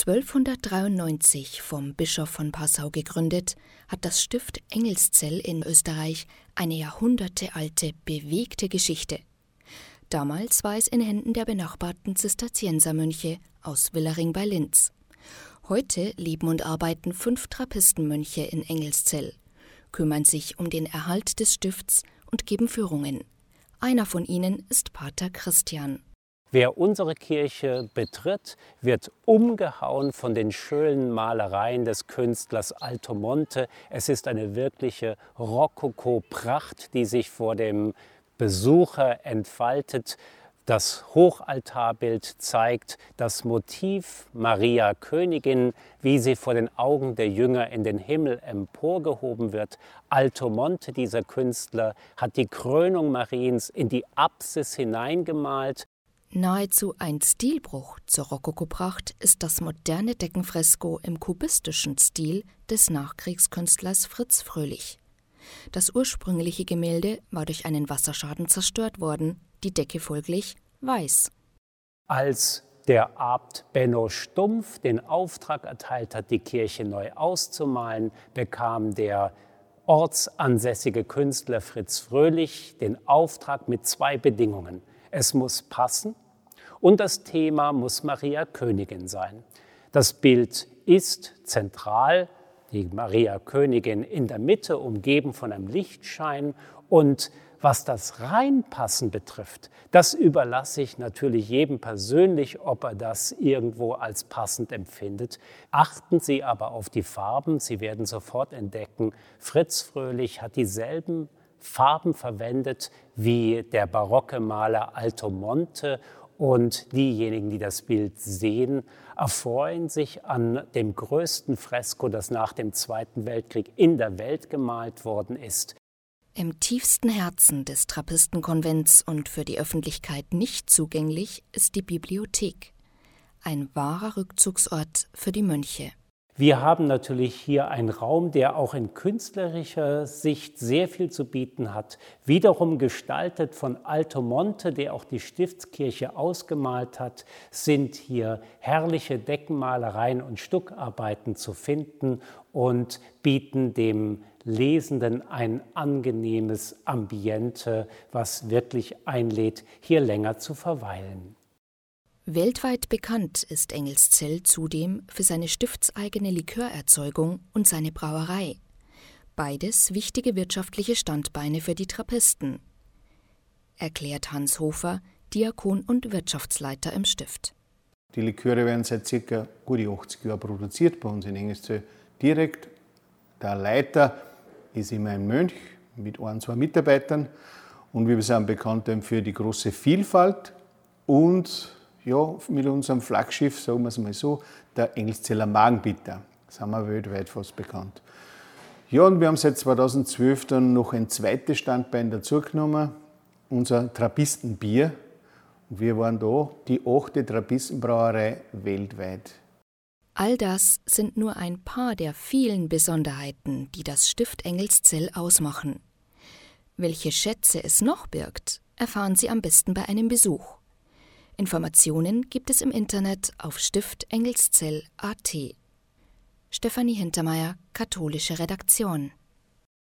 1293 vom Bischof von Passau gegründet, hat das Stift Engelszell in Österreich eine jahrhundertealte, bewegte Geschichte. Damals war es in Händen der benachbarten Zisterziensermönche aus Willering bei Linz. Heute leben und arbeiten fünf Trappistenmönche in Engelszell, kümmern sich um den Erhalt des Stifts und geben Führungen. Einer von ihnen ist Pater Christian. Wer unsere Kirche betritt, wird umgehauen von den schönen Malereien des Künstlers Altomonte. Es ist eine wirkliche Rokoko-Pracht, die sich vor dem Besucher entfaltet. Das Hochaltarbild zeigt das Motiv Maria Königin, wie sie vor den Augen der Jünger in den Himmel emporgehoben wird. Altomonte, dieser Künstler, hat die Krönung Mariens in die Apsis hineingemalt. Nahezu ein Stilbruch zur Rokokopracht ist das moderne Deckenfresko im kubistischen Stil des Nachkriegskünstlers Fritz Fröhlich. Das ursprüngliche Gemälde war durch einen Wasserschaden zerstört worden, die Decke folglich weiß. Als der Abt Benno Stumpf den Auftrag erteilt hat, die Kirche neu auszumalen, bekam der ortsansässige Künstler Fritz Fröhlich den Auftrag mit zwei Bedingungen. Es muss passen und das Thema muss Maria Königin sein. Das Bild ist zentral, die Maria Königin in der Mitte, umgeben von einem Lichtschein und was das Reinpassen betrifft, das überlasse ich natürlich jedem persönlich, ob er das irgendwo als passend empfindet. Achten Sie aber auf die Farben, Sie werden sofort entdecken, Fritz Fröhlich hat dieselben Farben verwendet wie der barocke Maler Alto Monte und diejenigen, die das Bild sehen, erfreuen sich an dem größten Fresko, das nach dem Zweiten Weltkrieg in der Welt gemalt worden ist. Im tiefsten Herzen des Trappistenkonvents und für die Öffentlichkeit nicht zugänglich ist die Bibliothek, ein wahrer Rückzugsort für die Mönche. Wir haben natürlich hier einen Raum, der auch in künstlerischer Sicht sehr viel zu bieten hat. Wiederum gestaltet von Alto Monte, der auch die Stiftskirche ausgemalt hat, sind hier herrliche Deckenmalereien und Stuckarbeiten zu finden und bieten dem Lesenden ein angenehmes Ambiente, was wirklich einlädt, hier länger zu verweilen. Weltweit bekannt ist Engelszell zudem für seine stiftseigene Likörerzeugung und seine Brauerei. Beides wichtige wirtschaftliche Standbeine für die Trappisten, erklärt Hans Hofer, Diakon und Wirtschaftsleiter im Stift. Die Liköre werden seit ca. gute 80 Jahren produziert bei uns in Engelszell direkt. Der Leiter ist immer ein Mönch mit ein, zwei Mitarbeitern. Und wir sind bekannt für die große Vielfalt und ja, mit unserem Flaggschiff, sagen wir es mal so, der Engelszeller Magenbitter. sind wir weltweit fast bekannt. Ja, und wir haben seit 2012 dann noch ein zweites Standbein dazugenommen, unser Trappistenbier. Und wir waren da die achte Trappistenbrauerei weltweit. All das sind nur ein paar der vielen Besonderheiten, die das Stift Engelszell ausmachen. Welche Schätze es noch birgt, erfahren Sie am besten bei einem Besuch. Informationen gibt es im Internet auf stiftengelszell.at. Stefanie Hintermeier, Katholische Redaktion